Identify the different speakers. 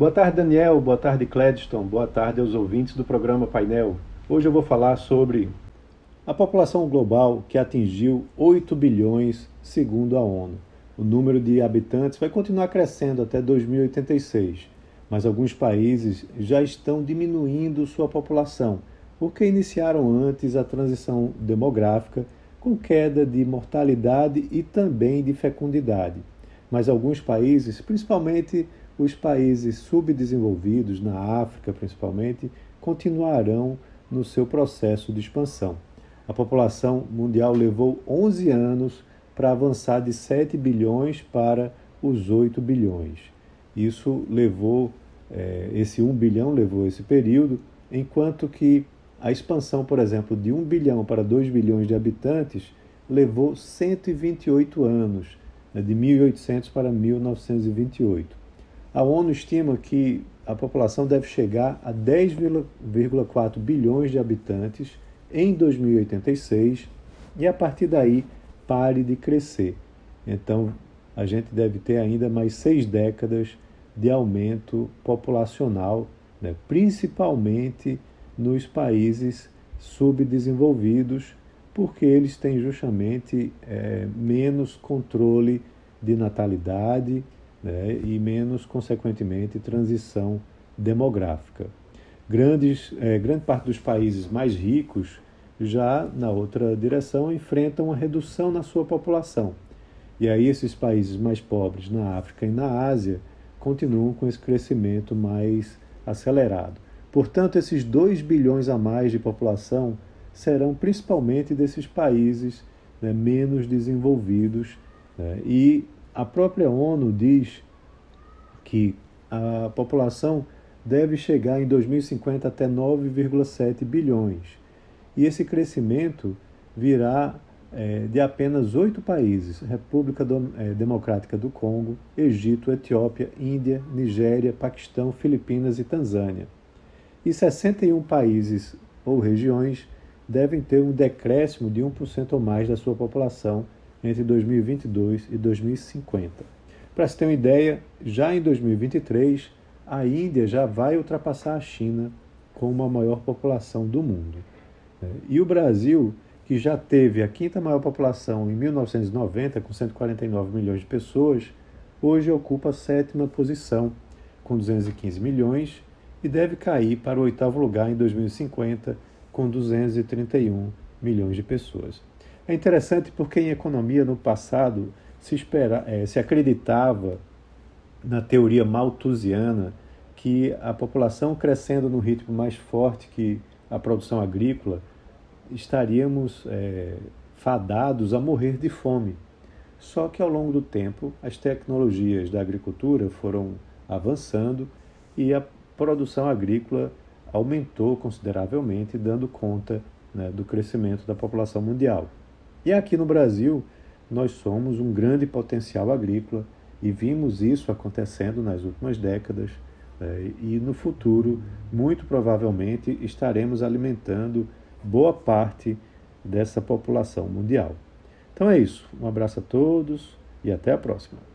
Speaker 1: Boa tarde, Daniel. Boa tarde, Cledston. Boa tarde aos ouvintes do programa Painel. Hoje eu vou falar sobre a população global que atingiu 8 bilhões, segundo a ONU. O número de habitantes vai continuar crescendo até 2086, mas alguns países já estão diminuindo sua população, porque iniciaram antes a transição demográfica com queda de mortalidade e também de fecundidade. Mas alguns países, principalmente os países subdesenvolvidos, na África principalmente, continuarão no seu processo de expansão. A população mundial levou 11 anos para avançar de 7 bilhões para os 8 bilhões. Isso levou, é, esse 1 bilhão levou esse período, enquanto que a expansão, por exemplo, de 1 bilhão para 2 bilhões de habitantes levou 128 anos, de 1800 para 1928. A ONU estima que a população deve chegar a 10,4 bilhões de habitantes em 2086 e a partir daí pare de crescer. Então a gente deve ter ainda mais seis décadas de aumento populacional, né? principalmente nos países subdesenvolvidos, porque eles têm justamente é, menos controle de natalidade né, e menos, consequentemente, transição demográfica. Grandes, é, grande parte dos países mais ricos já na outra direção enfrentam uma redução na sua população. E aí esses países mais pobres na África e na Ásia continuam com esse crescimento mais acelerado. Portanto, esses 2 bilhões a mais de população serão principalmente desses países né, menos desenvolvidos né, e a própria ONU diz que a população deve chegar em 2050 até 9,7 bilhões. E esse crescimento virá é, de apenas oito países: República é, Democrática do Congo, Egito, Etiópia, Índia, Nigéria, Paquistão, Filipinas e Tanzânia. E 61 países ou regiões devem ter um decréscimo de 1% ou mais da sua população entre 2022 e 2050. Para se ter uma ideia, já em 2023, a Índia já vai ultrapassar a China como a maior população do mundo. E o Brasil, que já teve a quinta maior população em 1990, com 149 milhões de pessoas, hoje ocupa a sétima posição, com 215 milhões, e deve cair para o oitavo lugar em 2050, com 231 milhões de pessoas. É interessante porque em economia no passado se, espera, é, se acreditava na teoria malthusiana que a população crescendo num ritmo mais forte que a produção agrícola estaríamos é, fadados a morrer de fome. Só que ao longo do tempo as tecnologias da agricultura foram avançando e a produção agrícola aumentou consideravelmente, dando conta né, do crescimento da população mundial. E aqui no Brasil, nós somos um grande potencial agrícola e vimos isso acontecendo nas últimas décadas. Né? E no futuro, muito provavelmente, estaremos alimentando boa parte dessa população mundial. Então é isso. Um abraço a todos e até a próxima.